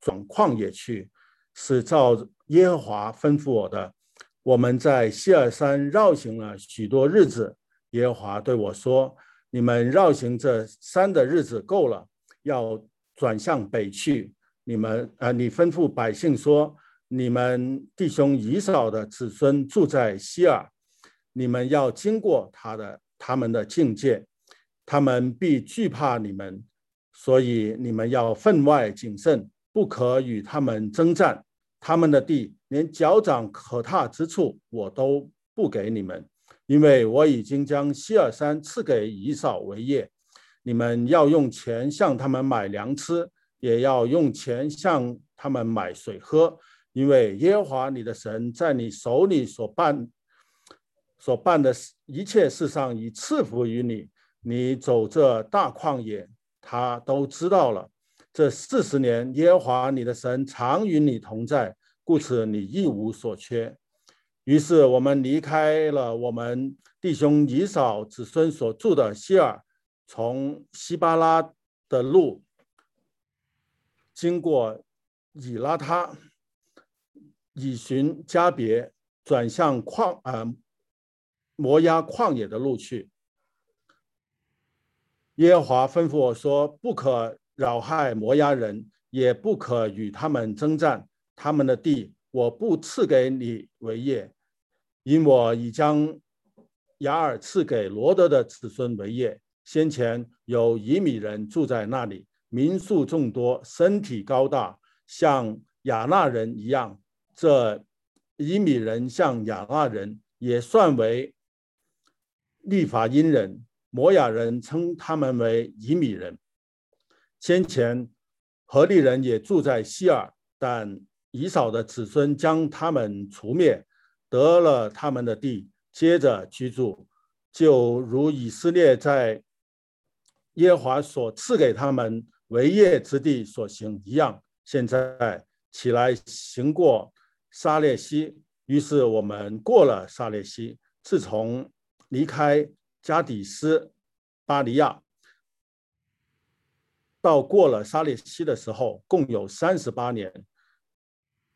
转旷野去，是照耶和华吩咐我的。我们在希尔山绕行了许多日子。耶和华对我说：“你们绕行这山的日子够了，要转向北去。你们啊，你吩咐百姓说：你们弟兄以扫的子孙住在希尔，你们要经过他的他们的境界，他们必惧怕你们，所以你们要分外谨慎，不可与他们征战。他们的地。”连脚掌可踏之处，我都不给你们，因为我已经将希尔山赐给以扫为业。你们要用钱向他们买粮吃，也要用钱向他们买水喝，因为耶和华你的神在你手里所办所办的一切事上已赐福于你。你走这大旷野，他都知道了。这四十年，耶和华你的神常与你同在。故此，你一无所缺。于是，我们离开了我们弟兄以扫子孙所住的希尔，从西巴拉的路，经过以拉他，以寻加别，转向旷呃摩押旷野的路去。耶和华吩咐我说：“不可扰害摩押人，也不可与他们征战。”他们的地我不赐给你为业，因我已将雅尔赐给罗德的子孙为业。先前有以米人住在那里，民数众多，身体高大，像亚纳人一样。这以米人像亚纳人，也算为利法因人。摩亚人称他们为以米人。先前何利人也住在希尔，但。以扫的子孙将他们除灭，得了他们的地，接着居住，就如以色列在耶和华所赐给他们为业之地所行一样。现在起来行过沙列西，于是我们过了沙列西。自从离开加底斯巴利亚到过了沙列西的时候，共有三十八年。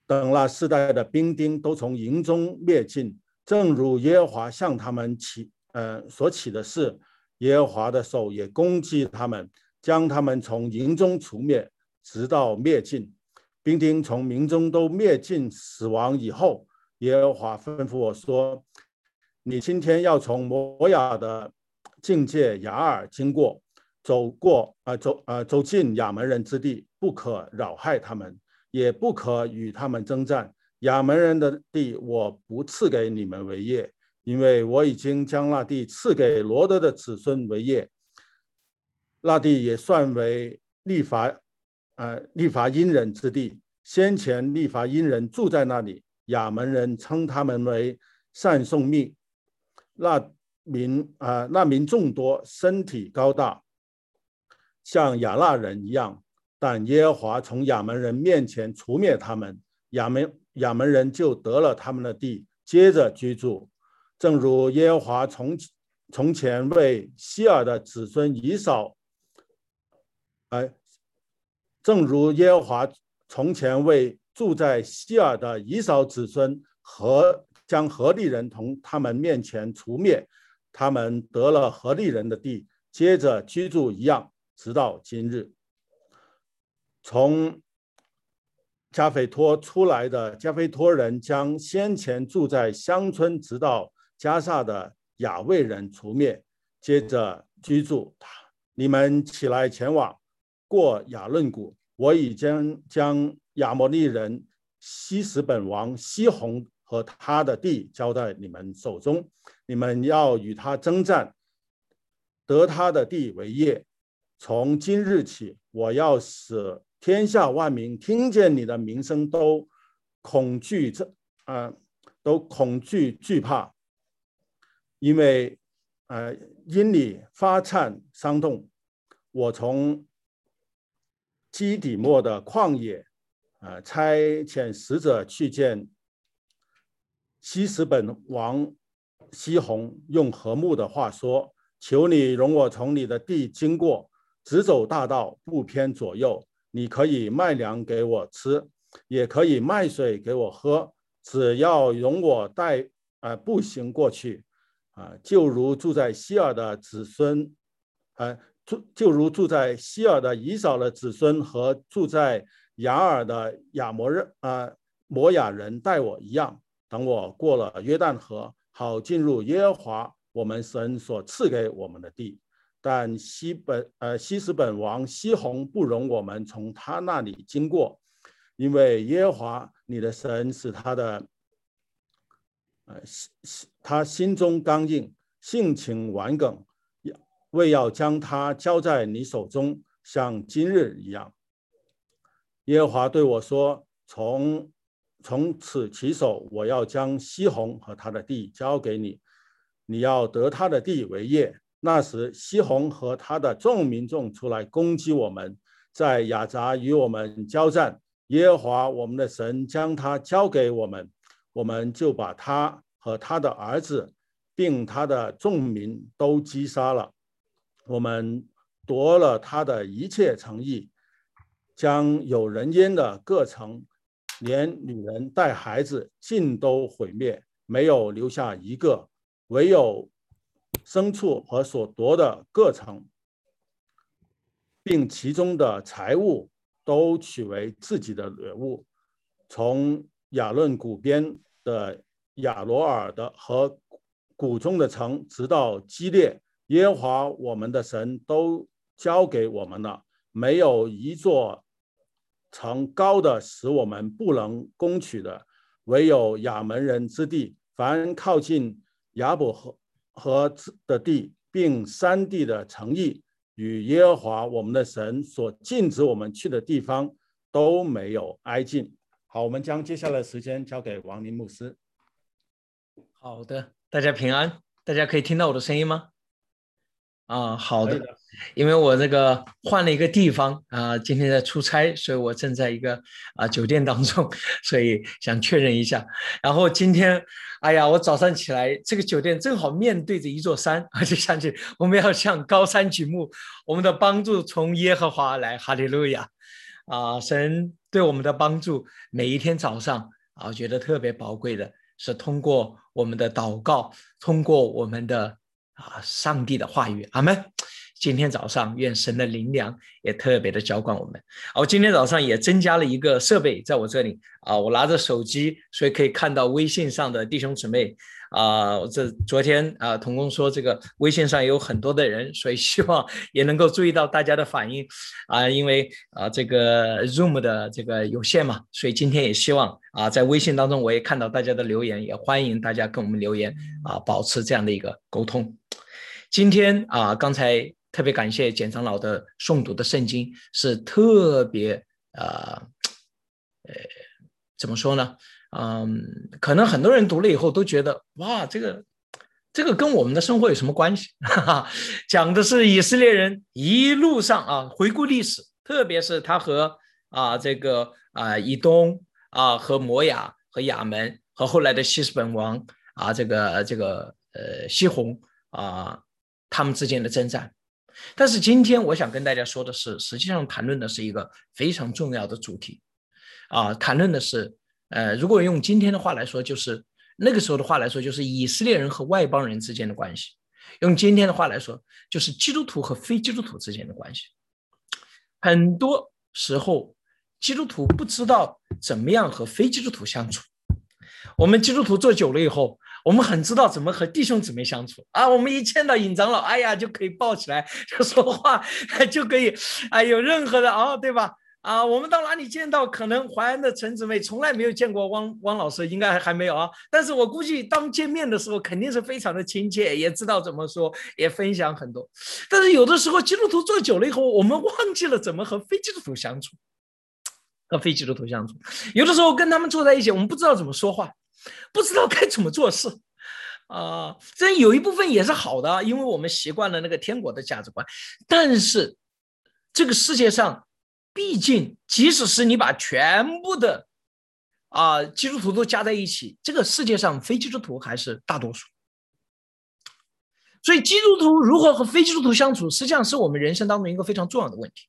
等那世代的兵丁都从营中灭尽，正如耶和华向他们起，呃所起的事，耶和华的手也攻击他们，将他们从营中除灭，直到灭尽。兵丁从民中都灭尽死亡以后，耶和华吩咐我说：“你今天要从摩亚的境界雅尔经过，走过，啊走，啊走进亚门人之地，不可扰害他们。”也不可与他们征战。亚门人的地，我不赐给你们为业，因为我已经将那地赐给罗德的子孙为业。那地也算为立法，呃，立法因人之地。先前立法因人住在那里，亚门人称他们为善送命。那民啊，那民众多，身体高大，像亚纳人一样。但耶和华从亚门人面前除灭他们，亚门亚门人就得了他们的地，接着居住。正如耶和华从从前为希尔的子孙以扫，哎，正如耶和华从前为住在希尔的以扫子孙和将何利人从他们面前除灭，他们得了何利人的地，接着居住一样，直到今日。从加菲托出来的加菲托人将先前住在乡村直到加萨的亚卫人除灭，接着居住。你们起来前往过亚论谷，我已经将亚摩利人西什本王西宏和他的地交在你们手中，你们要与他征战，得他的地为业。从今日起，我要使。天下万民听见你的名声，都恐惧这啊，都恐惧惧怕，因为呃，因你发颤伤痛。我从基底末的旷野啊，差遣使者去见西什本王西宏，用和睦的话说：“求你容我从你的地经过，直走大道，不偏左右。”你可以卖粮给我吃，也可以卖水给我喝，只要容我带呃步行过去，啊，就如住在希尔的子孙，呃，住就如住在希尔的以扫的子孙和住在雅尔的亚摩人啊摩亚人待我一样。等我过了约旦河，好进入耶和华我们神所赐给我们的地。但西本呃西斯本王西宏不容我们从他那里经过，因为耶和华你的神使他的呃心心他心中刚硬，性情顽梗，为要将他交在你手中，像今日一样。耶和华对我说：“从。”从此起手，我要将西宏和他的地交给你，你要得他的地为业。那时，西宏和他的众民众出来攻击我们，在雅杂与我们交战。耶和华我们的神将他交给我们，我们就把他和他的儿子，并他的众民都击杀了。我们夺了他的一切诚意，将有人烟的各城。连女人带孩子尽都毁灭，没有留下一个；唯有牲畜和所夺的各城，并其中的财物都取为自己的掠物。从亚论谷边的亚罗尔的和谷中的城，直到基列，耶和华我们的神都交给我们了，没有一座。城高的使我们不能攻取的，唯有亚门人之地。凡靠近亚伯河河的地，并山地的城邑，与耶和华我们的神所禁止我们去的地方，都没有挨近。好，我们将接下来时间交给王林牧师。好的，大家平安。大家可以听到我的声音吗？啊，好的，因为我这个换了一个地方啊，今天在出差，所以我正在一个啊酒店当中，所以想确认一下。然后今天，哎呀，我早上起来，这个酒店正好面对着一座山，我就想起我们要向高山举目，我们的帮助从耶和华来，哈利路亚！啊，神对我们的帮助，每一天早上啊，觉得特别宝贵的是通过我们的祷告，通过我们的。啊，上帝的话语，阿门。今天早上，愿神的灵粮也特别的浇灌我们。我今天早上也增加了一个设备在我这里啊，我拿着手机，所以可以看到微信上的弟兄姊妹啊。这昨天啊，童工说这个微信上有很多的人，所以希望也能够注意到大家的反应啊。因为啊，这个 Zoom 的这个有限嘛，所以今天也希望啊，在微信当中我也看到大家的留言，也欢迎大家跟我们留言啊，保持这样的一个沟通。今天啊，刚才特别感谢简长老的诵读的圣经是特别呃呃，怎么说呢？嗯，可能很多人读了以后都觉得哇，这个这个跟我们的生活有什么关系？哈哈，讲的是以色列人一路上啊，回顾历史，特别是他和啊这个啊以东啊和摩亚和亚门和后来的西斯本王啊这个这个呃西红啊。他们之间的征战，但是今天我想跟大家说的是，实际上谈论的是一个非常重要的主题，啊，谈论的是，呃，如果用今天的话来说，就是那个时候的话来说，就是以色列人和外邦人之间的关系；用今天的话来说，就是基督徒和非基督徒之间的关系。很多时候，基督徒不知道怎么样和非基督徒相处，我们基督徒做久了以后。我们很知道怎么和弟兄姊妹相处啊！我们一见到尹长老，哎呀，就可以抱起来就 说话，就可以啊，有任何的啊，对吧？啊，我们到哪里见到，可能淮安的陈姊妹从来没有见过汪汪老师，应该还还没有啊。但是我估计当见面的时候，肯定是非常的亲切，也知道怎么说，也分享很多。但是有的时候基督徒做久了以后，我们忘记了怎么和非基督徒相处，和非基督徒相处。有的时候跟他们坐在一起，我们不知道怎么说话。不知道该怎么做事，啊，这有一部分也是好的，因为我们习惯了那个天国的价值观。但是，这个世界上，毕竟，即使是你把全部的啊基督徒都加在一起，这个世界上非基督徒还是大多数。所以，基督徒如何和非基督徒相处，实际上是我们人生当中一个非常重要的问题。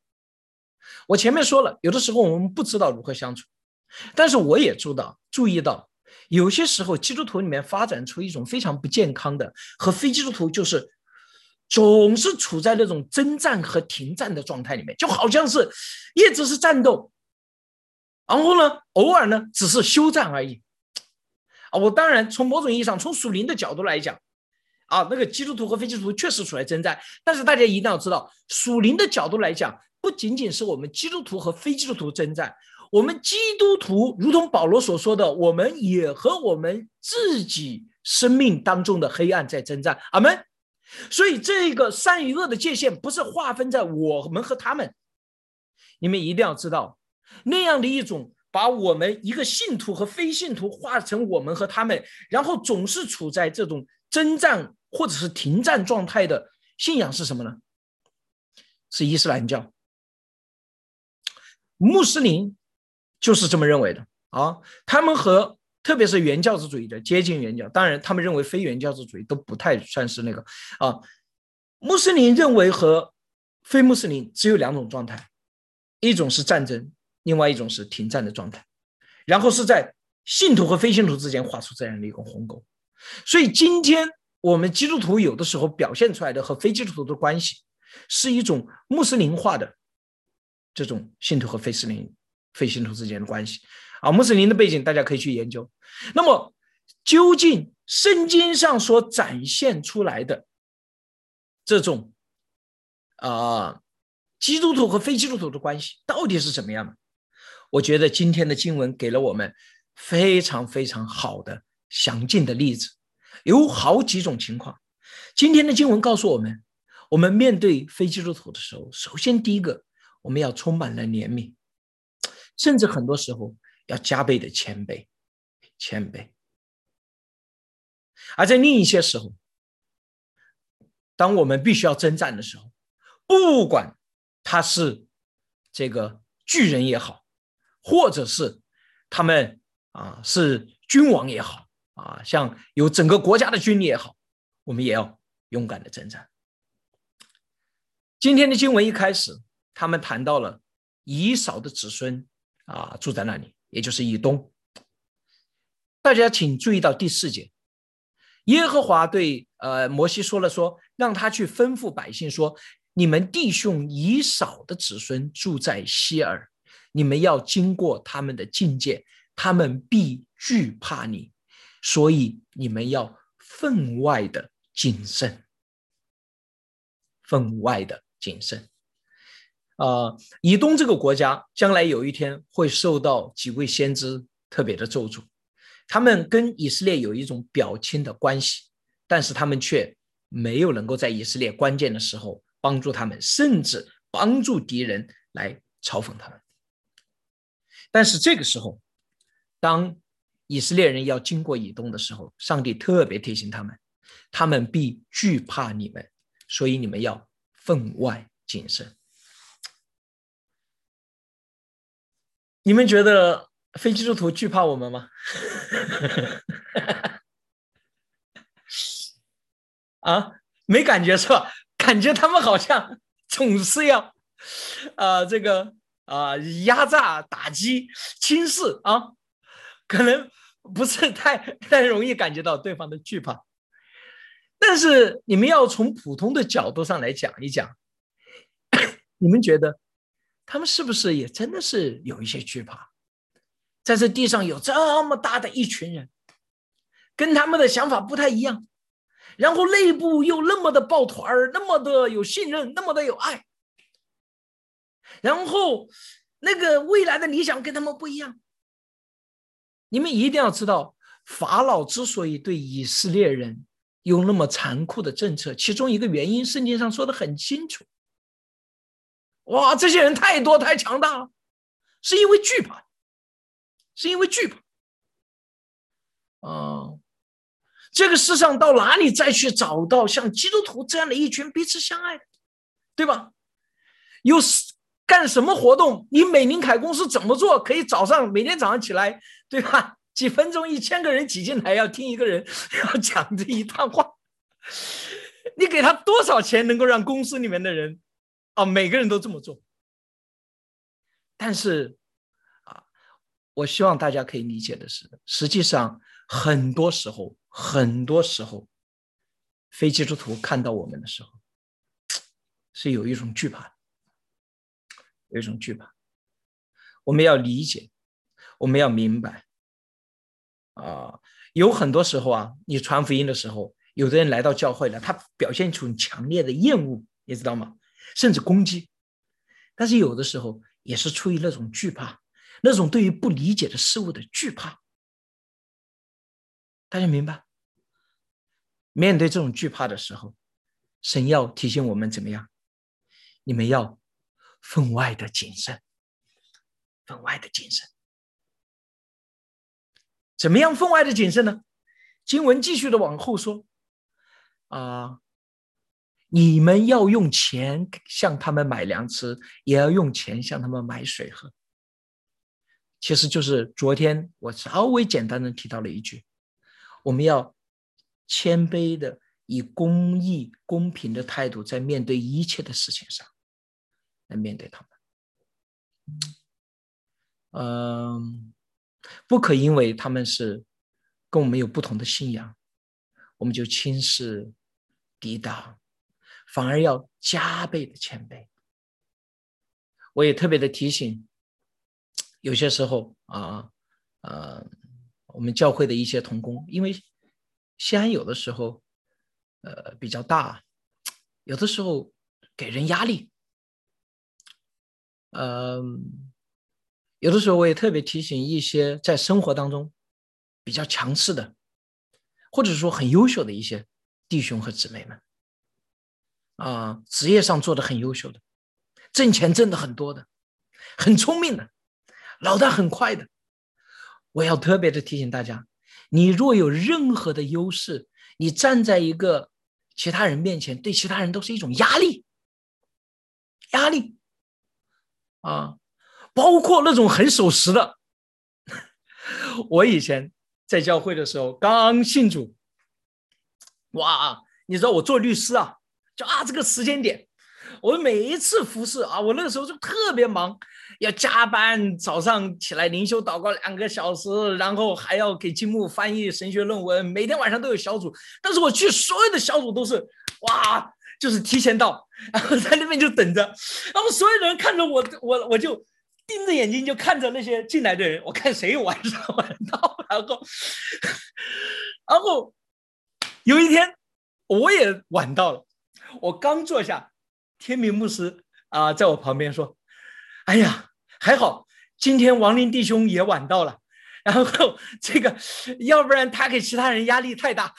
我前面说了，有的时候我们不知道如何相处，但是我也知道，注意到有些时候基督徒里面发展出一种非常不健康的，和非基督徒就是总是处在那种征战和停战的状态里面，就好像是一直是战斗，然后呢，偶尔呢只是休战而已。啊，我当然从某种意义上，从属灵的角度来讲。啊，那个基督徒和非基督徒确实处在征战，但是大家一定要知道，属灵的角度来讲，不仅仅是我们基督徒和非基督徒征战，我们基督徒如同保罗所说的，我们也和我们自己生命当中的黑暗在征战。阿门。所以这个善与恶的界限不是划分在我们和他们，你们一定要知道，那样的一种把我们一个信徒和非信徒划成我们和他们，然后总是处在这种。征战或者是停战状态的信仰是什么呢？是伊斯兰教。穆斯林就是这么认为的啊。他们和特别是原教旨主义的接近原教，当然他们认为非原教旨主义都不太算是那个啊。穆斯林认为和非穆斯林只有两种状态，一种是战争，另外一种是停战的状态，然后是在信徒和非信徒之间画出这样的一个鸿沟。所以今天我们基督徒有的时候表现出来的和非基督徒的关系，是一种穆斯林化的这种信徒和非斯林、非信徒之间的关系啊。穆斯林的背景大家可以去研究。那么，究竟圣经上所展现出来的这种啊基督徒和非基督徒的关系到底是怎么样的？我觉得今天的经文给了我们非常非常好的。详尽的例子有好几种情况。今天的经文告诉我们，我们面对非基督徒的时候，首先第一个，我们要充满了怜悯，甚至很多时候要加倍的谦卑，谦卑。而在另一些时候，当我们必须要征战的时候，不管他是这个巨人也好，或者是他们啊是君王也好。啊，像有整个国家的军力也好，我们也要勇敢的征战。今天的经文一开始，他们谈到了以扫的子孙啊住在那里，也就是以东。大家请注意到第四节，耶和华对呃摩西说了说，让他去吩咐百姓说：你们弟兄以扫的子孙住在希尔，你们要经过他们的境界，他们必惧怕你。所以你们要分外的谨慎，分外的谨慎。啊，以东这个国家将来有一天会受到几位先知特别的咒诅，他们跟以色列有一种表亲的关系，但是他们却没有能够在以色列关键的时候帮助他们，甚至帮助敌人来嘲讽他们。但是这个时候，当以色列人要经过以东的时候，上帝特别提醒他们，他们必惧怕你们，所以你们要分外谨慎。你们觉得非基督徒惧怕我们吗？啊，没感觉是吧？感觉他们好像总是要，啊，这个啊，压榨、打击、轻视啊。可能不是太太容易感觉到对方的惧怕，但是你们要从普通的角度上来讲一讲，你们觉得他们是不是也真的是有一些惧怕？在这地上有这么大的一群人，跟他们的想法不太一样，然后内部又那么的抱团儿，那么的有信任，那么的有爱，然后那个未来的理想跟他们不一样。你们一定要知道，法老之所以对以色列人有那么残酷的政策，其中一个原因，圣经上说的很清楚。哇，这些人太多太强大了，是因为惧怕，是因为惧怕。啊，这个世上到哪里再去找到像基督徒这样的一群彼此相爱，对吧？有干什么活动？你美林凯公司怎么做？可以早上每天早上起来，对吧？几分钟，一千个人挤进来，要听一个人 要讲这一段话。你给他多少钱，能够让公司里面的人啊，每个人都这么做？但是啊，我希望大家可以理解的是，实际上很多时候，很多时候，非基督徒看到我们的时候，是有一种惧怕，有一种惧怕。我们要理解，我们要明白啊，有很多时候啊，你传福音的时候，有的人来到教会了，他表现出强烈的厌恶，你知道吗？甚至攻击。但是有的时候也是出于那种惧怕，那种对于不理解的事物的惧怕。大家明白？面对这种惧怕的时候，神要提醒我们怎么样？你们要分外的谨慎。分外的谨慎，怎么样？分外的谨慎呢？经文继续的往后说，啊，你们要用钱向他们买粮吃，也要用钱向他们买水喝。其实就是昨天我稍微简单的提到了一句，我们要谦卑的以公义、公平的态度，在面对一切的事情上来面对他们。嗯，不可因为他们是跟我们有不同的信仰，我们就轻视、抵挡，反而要加倍的谦卑。我也特别的提醒，有些时候啊，呃，我们教会的一些同工，因为西安有的时候，呃，比较大，有的时候给人压力，嗯。有的时候，我也特别提醒一些在生活当中比较强势的，或者说很优秀的一些弟兄和姊妹们，啊，职业上做的很优秀的，挣钱挣的很多的，很聪明的，脑袋很快的，我要特别的提醒大家：你若有任何的优势，你站在一个其他人面前，对其他人都是一种压力，压力，啊。包括那种很守时的，我以前在教会的时候刚信主，哇，你知道我做律师啊，就啊这个时间点，我每一次服侍啊，我那个时候就特别忙，要加班，早上起来灵修祷告两个小时，然后还要给金木翻译神学论文，每天晚上都有小组，但是我去所有的小组都是哇，就是提前到，然后在那边就等着，然后所有人看着我，我我就。盯着眼睛就看着那些进来的人，我看谁晚上晚到，然后，然后有一天我也晚到了，我刚坐下，天明牧师啊在我旁边说：“哎呀，还好今天王林弟兄也晚到了，然后 这个要不然他给其他人压力太大。”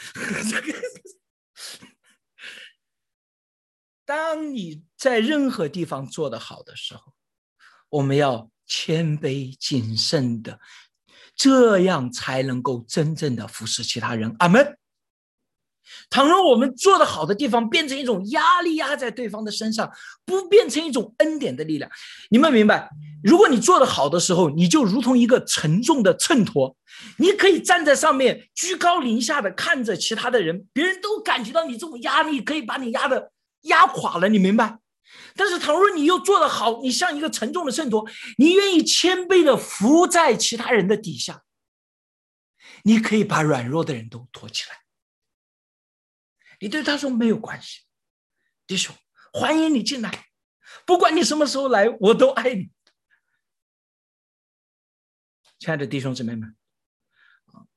当你在任何地方做得好的时候。我们要谦卑谨慎的，这样才能够真正的服侍其他人。阿门。倘若我们做的好的地方变成一种压力压在对方的身上，不变成一种恩典的力量，你们明白？如果你做的好的时候，你就如同一个沉重的秤砣，你可以站在上面居高临下的看着其他的人，别人都感觉到你这种压力可以把你压的压垮了，你明白？但是，倘若你又做得好，你像一个沉重的秤砣，你愿意谦卑的伏在其他人的底下，你可以把软弱的人都托起来。你对他说没有关系，弟兄，欢迎你进来，不管你什么时候来，我都爱你。亲爱的弟兄姊妹们，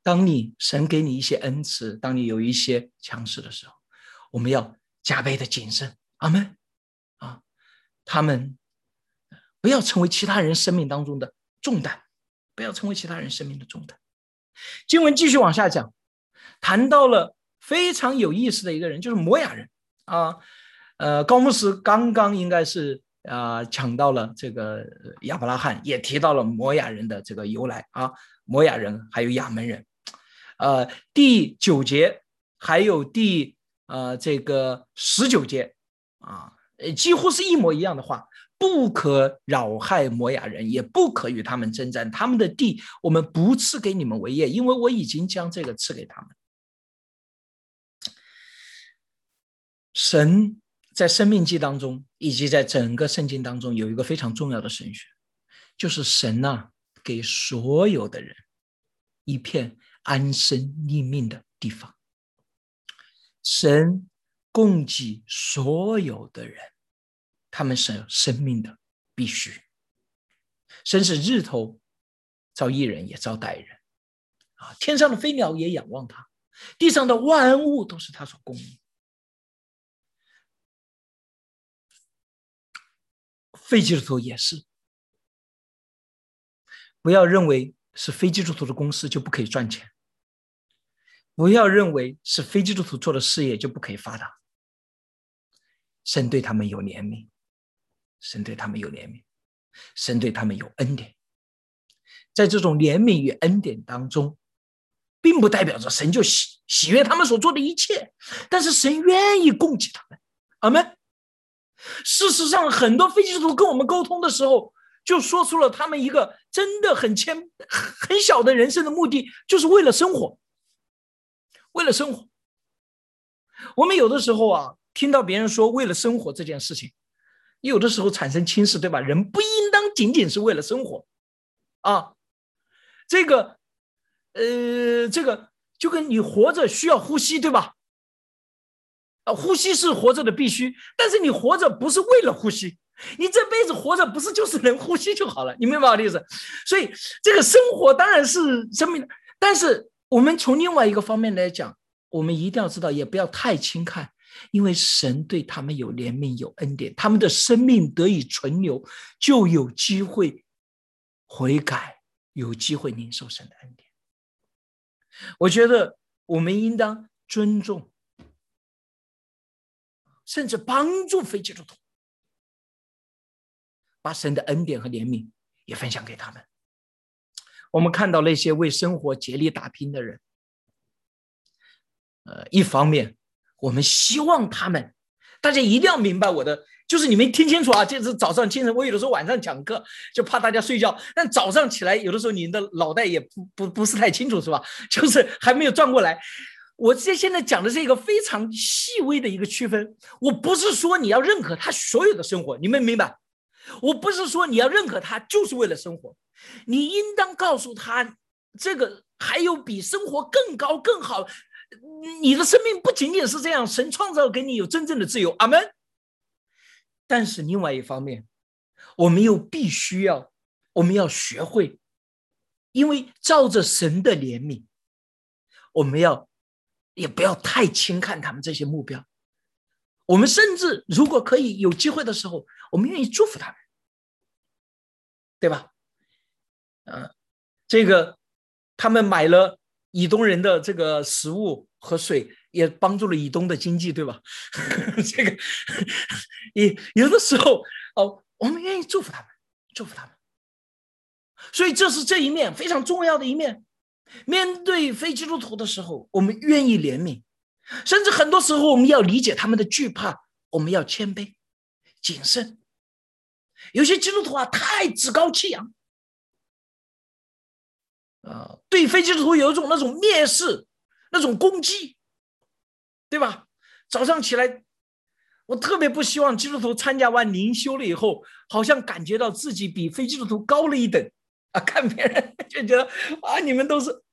当你神给你一些恩赐，当你有一些强势的时候，我们要加倍的谨慎。阿门。啊他们不要成为其他人生命当中的重担，不要成为其他人生命的重担。经文继续往下讲，谈到了非常有意思的一个人，就是摩亚人啊。呃，高牧师刚刚应该是啊讲到了这个亚伯拉罕，也提到了摩亚人的这个由来啊。摩亚人还有亚门人，呃，第九节还有第呃这个十九节啊。几乎是一模一样的话，不可扰害摩亚人，也不可与他们征战。他们的地，我们不赐给你们为业，因为我已经将这个赐给他们。神在生命记当中，以及在整个圣经当中，有一个非常重要的神学，就是神呐，给所有的人一片安身立命的地方。神供给所有的人，他们是生命的必须。神是日头照一人，也照待人啊！天上的飞鸟也仰望他，地上的万物都是他所供应。非基督徒也是，不要认为是非基督徒的公司就不可以赚钱，不要认为是非基督徒做的事业就不可以发达。神对他们有怜悯，神对他们有怜悯，神对他们有恩典。在这种怜悯与恩典当中，并不代表着神就喜喜悦他们所做的一切，但是神愿意供给他们。阿门。事实上，很多非基督徒跟我们沟通的时候，就说出了他们一个真的很谦、很小的人生的目的，就是为了生活。为了生活，我们有的时候啊，听到别人说为了生活这件事情，有的时候产生轻视，对吧？人不应当仅仅是为了生活啊，这个，呃，这个就跟你活着需要呼吸，对吧？呼吸是活着的必须，但是你活着不是为了呼吸，你这辈子活着不是就是能呼吸就好了，你明白我的意思？所以这个生活当然是生命，但是我们从另外一个方面来讲，我们一定要知道，也不要太轻看，因为神对他们有怜悯、有恩典，他们的生命得以存留，就有机会悔改，有机会领受神的恩典。我觉得我们应当尊重。甚至帮助非基督徒，把神的恩典和怜悯也分享给他们。我们看到那些为生活竭力打拼的人，呃，一方面我们希望他们，大家一定要明白我的，就是你们听清楚啊！就是早上清晨，我有的时候晚上讲课，就怕大家睡觉，但早上起来，有的时候你的脑袋也不不不是太清楚，是吧？就是还没有转过来。我这现在讲的是一个非常细微的一个区分，我不是说你要认可他所有的生活，你们明白？我不是说你要认可他就是为了生活，你应当告诉他，这个还有比生活更高更好，你的生命不仅仅是这样，神创造给你有真正的自由，阿门。但是另外一方面，我们又必须要，我们要学会，因为照着神的怜悯，我们要。也不要太轻看他们这些目标，我们甚至如果可以有机会的时候，我们愿意祝福他们，对吧？嗯，这个他们买了以东人的这个食物和水，也帮助了以东的经济，对吧？这个也有的时候哦，我们愿意祝福他们，祝福他们。所以这是这一面非常重要的一面。面对非基督徒的时候，我们愿意怜悯，甚至很多时候我们要理解他们的惧怕，我们要谦卑、谨慎。有些基督徒啊，太趾高气扬，啊，对非基督徒有一种那种蔑视、那种攻击，对吧？早上起来，我特别不希望基督徒参加完灵修了以后，好像感觉到自己比非基督徒高了一等。啊，看别人 就觉得啊，你们都是。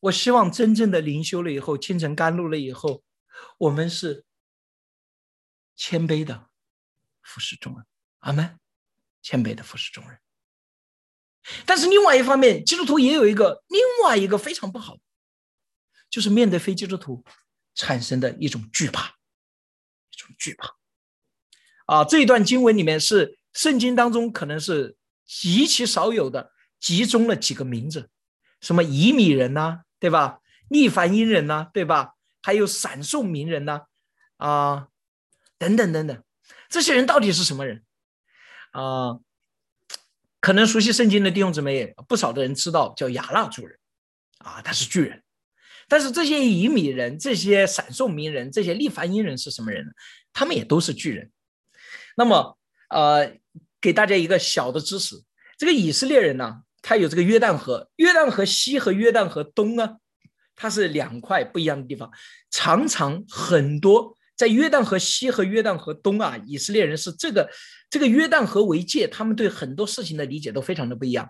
我希望真正的灵修了以后，清晨甘露了以后，我们是谦卑的服侍众人。阿门，谦卑的服侍众人。但是另外一方面，基督徒也有一个另外一个非常不好，就是面对非基督徒产生的一种惧怕，一种惧怕。啊，这一段经文里面是圣经当中可能是极其少有的。集中了几个名字，什么以米人呐，对吧？逆凡因人呐，对吧？还有闪送名人呐，啊，等等等等，这些人到底是什么人？啊，可能熟悉圣经的弟兄姊妹不少的人知道，叫亚纳族人，啊，他是巨人。但是这些以米人、这些闪送名人、这些利凡因人是什么人呢？他们也都是巨人。那么，呃，给大家一个小的知识，这个以色列人呢？它有这个约旦河，约旦河西和约旦河东呢，它是两块不一样的地方。常常很多在约旦河西和约旦河东啊，以色列人是这个这个约旦河为界，他们对很多事情的理解都非常的不一样。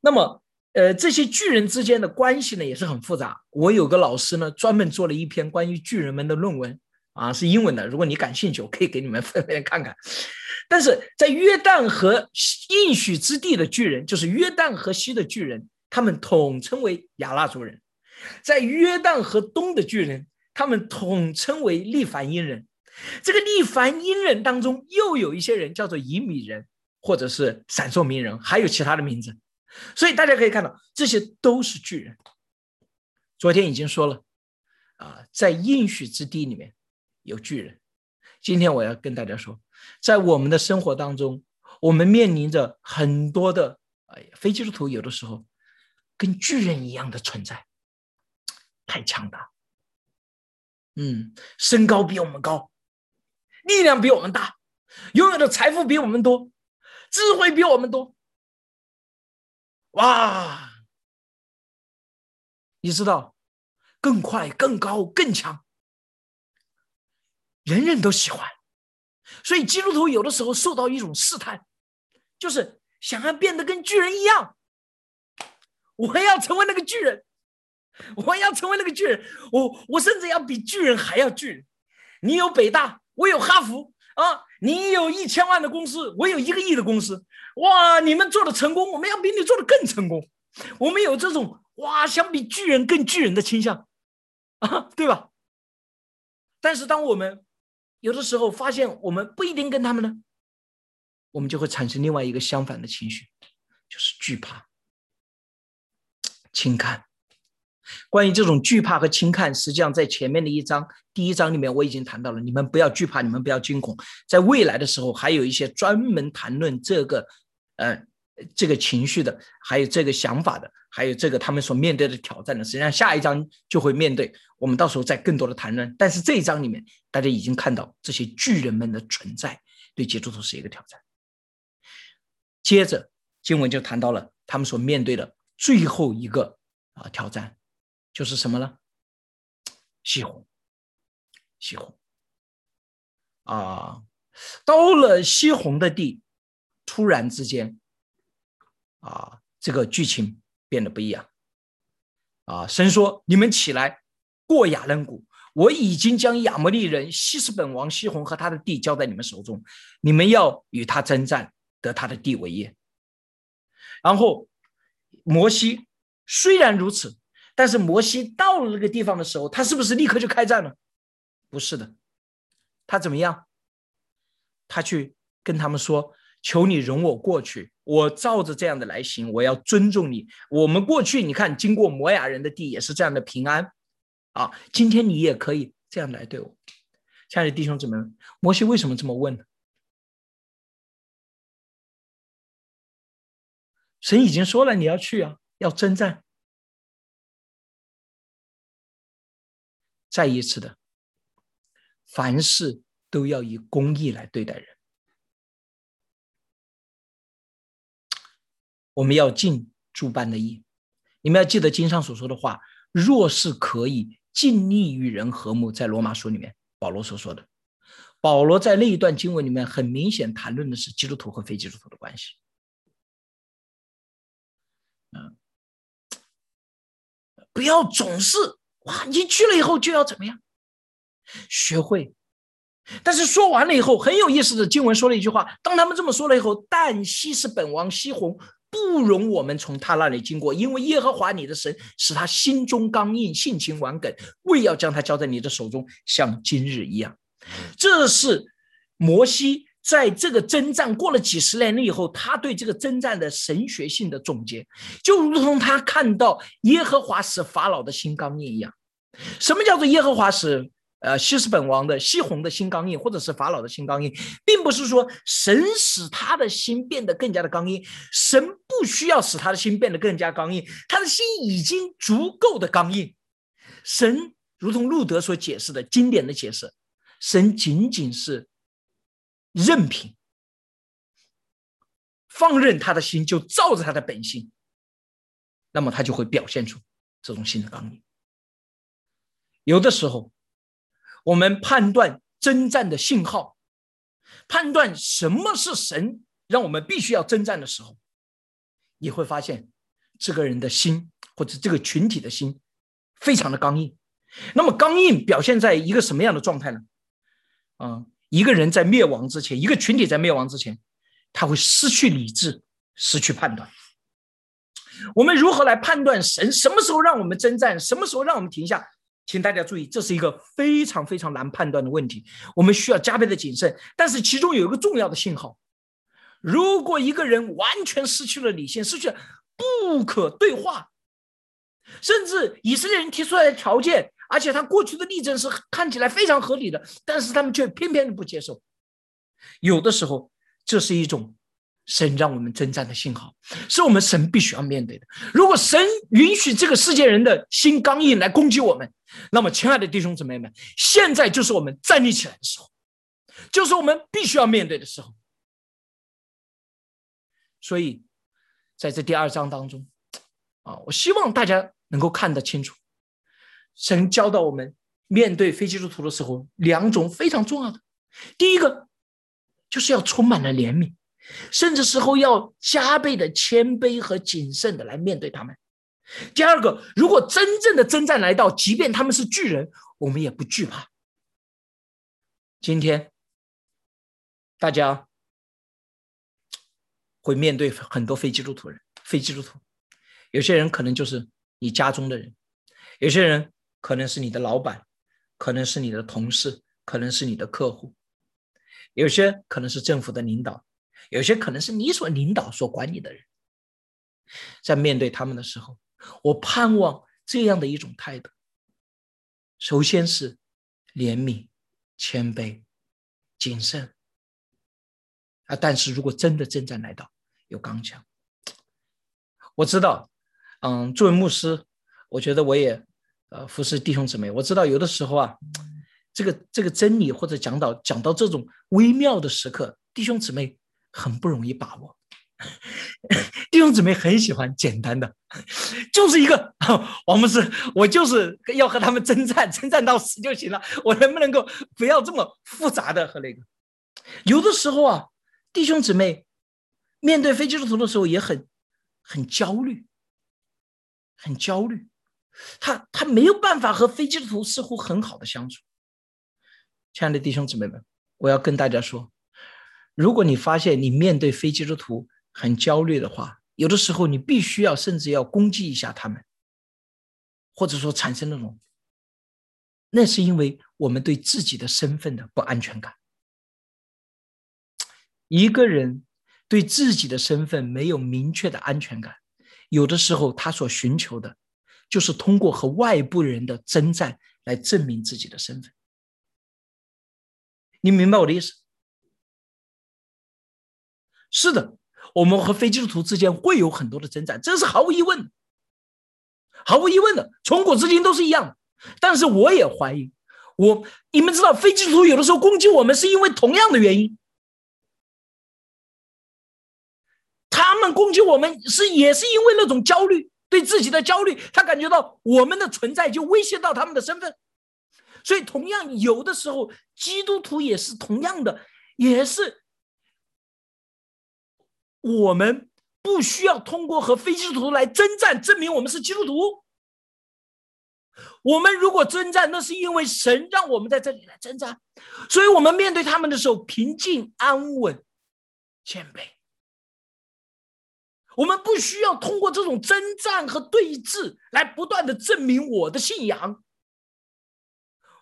那么，呃，这些巨人之间的关系呢，也是很复杂。我有个老师呢，专门做了一篇关于巨人们的论文啊，是英文的。如果你感兴趣，我可以给你们分别看看。但是在约旦河应许之地的巨人，就是约旦河西的巨人，他们统称为亚纳族人；在约旦河东的巨人。他们统称为利凡因人，这个利凡因人当中又有一些人叫做以米人，或者是闪烁名人，还有其他的名字。所以大家可以看到，这些都是巨人。昨天已经说了，啊，在应许之地里面有巨人。今天我要跟大家说，在我们的生活当中，我们面临着很多的哎非基督徒有的时候跟巨人一样的存在，太强大。嗯，身高比我们高，力量比我们大，拥有的财富比我们多，智慧比我们多。哇！你知道，更快、更高、更强，人人都喜欢。所以基督徒有的时候受到一种试探，就是想要变得跟巨人一样，我要成为那个巨人。我要成为那个巨人，我我甚至要比巨人还要巨人。你有北大，我有哈佛啊！你有一千万的公司，我有一个亿的公司。哇，你们做的成功，我们要比你做的更成功。我们有这种哇，想比巨人更巨人的倾向啊，对吧？但是当我们有的时候发现我们不一定跟他们呢，我们就会产生另外一个相反的情绪，就是惧怕、轻看。关于这种惧怕和轻看，实际上在前面的一章第一章里面我已经谈到了。你们不要惧怕，你们不要惊恐。在未来的时候，还有一些专门谈论这个，呃，这个情绪的，还有这个想法的，还有这个他们所面对的挑战的。实际上，下一章就会面对。我们到时候再更多的谈论。但是这一章里面，大家已经看到这些巨人们的存在，对基督徒是一个挑战。接着经文就谈到了他们所面对的最后一个啊挑战。就是什么呢？西红，西红啊，到了西红的地，突然之间，啊，这个剧情变得不一样。啊，神说：“你们起来过亚伦谷，我已经将亚摩利人西斯本王西红和他的地交在你们手中，你们要与他征战，得他的地为业。”然后摩西虽然如此。但是摩西到了那个地方的时候，他是不是立刻就开战了？不是的，他怎么样？他去跟他们说：“求你容我过去，我照着这样的来行，我要尊重你。我们过去，你看经过摩亚人的地也是这样的平安啊，今天你也可以这样来对我。”亲爱的弟兄姊妹，摩西为什么这么问呢？神已经说了，你要去啊，要征战。再一次的，凡事都要以公义来对待人。我们要尽诸般的义。你们要记得经上所说的话：若是可以尽力与人和睦，在罗马书里面保罗所说的。保罗在那一段经文里面很明显谈论的是基督徒和非基督徒的关系。嗯，不要总是。哇！你去了以后就要怎么样？学会。但是说完了以后，很有意思的经文说了一句话：当他们这么说了以后，但西是本王西宏不容我们从他那里经过，因为耶和华你的神使他心中刚硬，性情顽梗，为要将他交在你的手中，像今日一样。这是摩西。在这个征战过了几十年了以后，他对这个征战的神学性的总结，就如同他看到耶和华使法老的心刚硬一样。什么叫做耶和华使呃西斯本王的西红的心刚硬，或者是法老的心刚硬，并不是说神使他的心变得更加的刚硬，神不需要使他的心变得更加刚硬，他的心已经足够的刚硬。神如同路德所解释的经典的解释，神仅仅是。任凭，放任他的心就照着他的本性，那么他就会表现出这种心的刚硬。有的时候，我们判断征战的信号，判断什么是神让我们必须要征战的时候，你会发现这个人的心或者这个群体的心非常的刚硬。那么刚硬表现在一个什么样的状态呢？啊，一个人在灭亡之前，一个群体在灭亡之前，他会失去理智，失去判断。我们如何来判断神什么时候让我们征战，什么时候让我们停下？请大家注意，这是一个非常非常难判断的问题，我们需要加倍的谨慎。但是其中有一个重要的信号：如果一个人完全失去了理性，失去了不可对话，甚至以色列人提出来的条件，而且他过去的例证是看起来非常合理的，但是他们却偏偏的不接受。有的时候，这是一种。神让我们征战的信号，是我们神必须要面对的。如果神允许这个世界人的心刚硬来攻击我们，那么，亲爱的弟兄姊妹们，现在就是我们站立起来的时候，就是我们必须要面对的时候。所以，在这第二章当中，啊，我希望大家能够看得清楚，神教导我们面对非基督徒的时候，两种非常重要的。第一个，就是要充满了怜悯。甚至时候要加倍的谦卑和谨慎的来面对他们。第二个，如果真正的征战来到，即便他们是巨人，我们也不惧怕。今天大家会面对很多非基督徒人，非基督徒，有些人可能就是你家中的人，有些人可能是你的老板，可能是你的同事，可能是你的客户，有些可能是政府的领导。有些可能是你所领导、所管理的人，在面对他们的时候，我盼望这样的一种态度：首先是怜悯、谦卑、谨慎啊。但是如果真的征战来到，有刚强。我知道，嗯，作为牧师，我觉得我也呃服侍弟兄姊妹。我知道有的时候啊，这个这个真理或者讲到讲到这种微妙的时刻，弟兄姊妹。很不容易把握，弟兄姊妹很喜欢简单的，就是一个 王牧师，我就是要和他们征战，征战到死就行了。我能不能够不要这么复杂的和那个？有的时候啊，弟兄姊妹面对非基督徒的时候也很很焦虑，很焦虑，他他没有办法和非基督徒似乎很好的相处。亲爱的弟兄姊妹们，我要跟大家说。如果你发现你面对非基督徒很焦虑的话，有的时候你必须要甚至要攻击一下他们，或者说产生那种，那是因为我们对自己的身份的不安全感。一个人对自己的身份没有明确的安全感，有的时候他所寻求的，就是通过和外部人的征战来证明自己的身份。你明白我的意思？是的，我们和非基督徒之间会有很多的征战，这是毫无疑问，毫无疑问的，从古至今都是一样。但是我也怀疑，我你们知道，非基督徒有的时候攻击我们是因为同样的原因，他们攻击我们是也是因为那种焦虑，对自己的焦虑，他感觉到我们的存在就威胁到他们的身份，所以同样有的时候，基督徒也是同样的，也是。我们不需要通过和非基督徒来征战，证明我们是基督徒。我们如果征战，那是因为神让我们在这里来征战，所以我们面对他们的时候平静、安稳、谦卑。我们不需要通过这种征战和对峙来不断的证明我的信仰。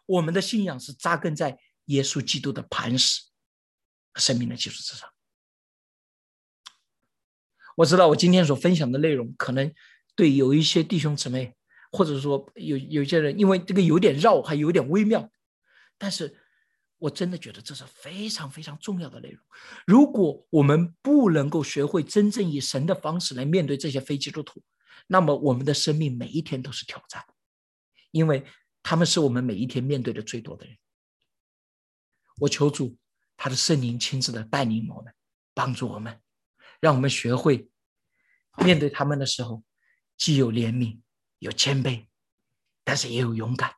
我们的信仰是扎根在耶稣基督的磐石、生命的基础之上。我知道我今天所分享的内容，可能对有一些弟兄姊妹，或者说有有一些人，因为这个有点绕，还有点微妙，但是我真的觉得这是非常非常重要的内容。如果我们不能够学会真正以神的方式来面对这些非基督徒，那么我们的生命每一天都是挑战，因为他们是我们每一天面对的最多的人。我求主，他的圣灵亲自的带领我们，帮助我们。让我们学会面对他们的时候，既有怜悯，有谦卑，但是也有勇敢。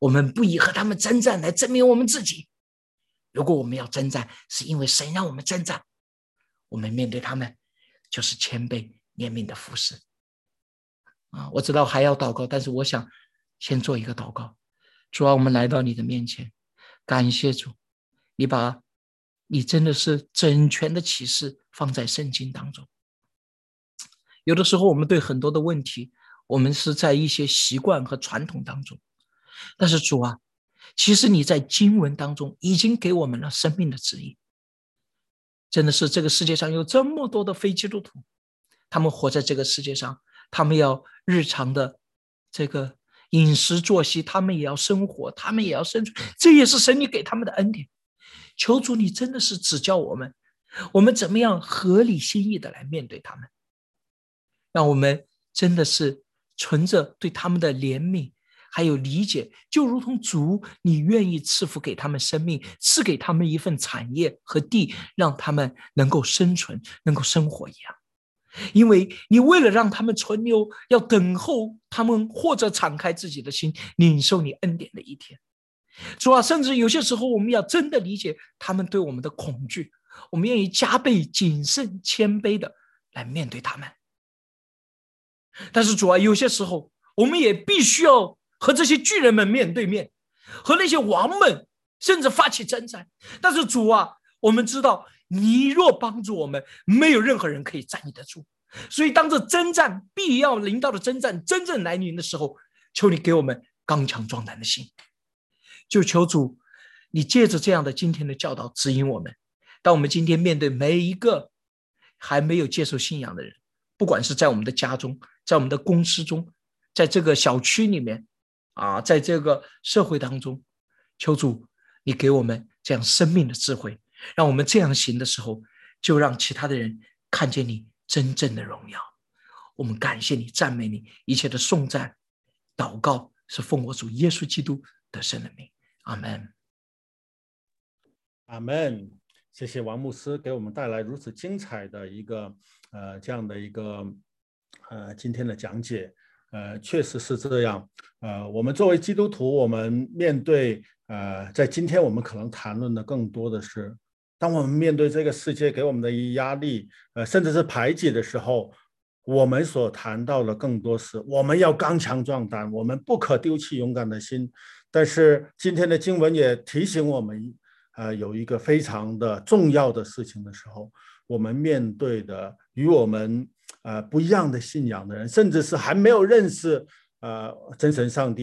我们不以和他们征战来证明我们自己。如果我们要征战，是因为神让我们征战，我们面对他们就是谦卑怜悯的服侍。啊，我知道还要祷告，但是我想先做一个祷告。主啊，我们来到你的面前，感谢主，你把你真的是整全的启示放在圣经当中。有的时候，我们对很多的问题，我们是在一些习惯和传统当中，但是主啊。其实你在经文当中已经给我们了生命的指引。真的是这个世界上有这么多的非基督徒，他们活在这个世界上，他们要日常的这个饮食作息，他们也要生活，他们也要生存，这也是神你给他们的恩典。求主，你真的是指教我们，我们怎么样合理心意的来面对他们，让我们真的是存着对他们的怜悯。还有理解，就如同主，你愿意赐福给他们生命，赐给他们一份产业和地，让他们能够生存、能够生活一样。因为你为了让他们存留，要等候他们或者敞开自己的心，领受你恩典的一天。主啊，甚至有些时候，我们要真的理解他们对我们的恐惧，我们愿意加倍谨慎、谦卑的来面对他们。但是主啊，有些时候我们也必须要。和这些巨人们面对面，和那些王们甚至发起征战。但是主啊，我们知道你若帮助我们，没有任何人可以站立得住。所以当这征战必要临到的征战真正来临的时候，求你给我们刚强壮胆的心。就求主，你借着这样的今天的教导指引我们。当我们今天面对每一个还没有接受信仰的人，不管是在我们的家中，在我们的公司中，在这个小区里面。啊，在这个社会当中，求主，你给我们这样生命的智慧，让我们这样行的时候，就让其他的人看见你真正的荣耀。我们感谢你，赞美你，一切的颂赞、祷告是奉我主耶稣基督的圣的名。阿门。阿门。谢谢王牧师给我们带来如此精彩的一个呃这样的一个呃今天的讲解。呃，确实是这样。呃，我们作为基督徒，我们面对呃，在今天我们可能谈论的更多的是，当我们面对这个世界给我们的压力，呃，甚至是排挤的时候，我们所谈到的更多是我们要刚强壮胆，我们不可丢弃勇敢的心。但是今天的经文也提醒我们，呃，有一个非常的重要的事情的时候，我们面对的与我们。呃，不一样的信仰的人，甚至是还没有认识呃真神上帝。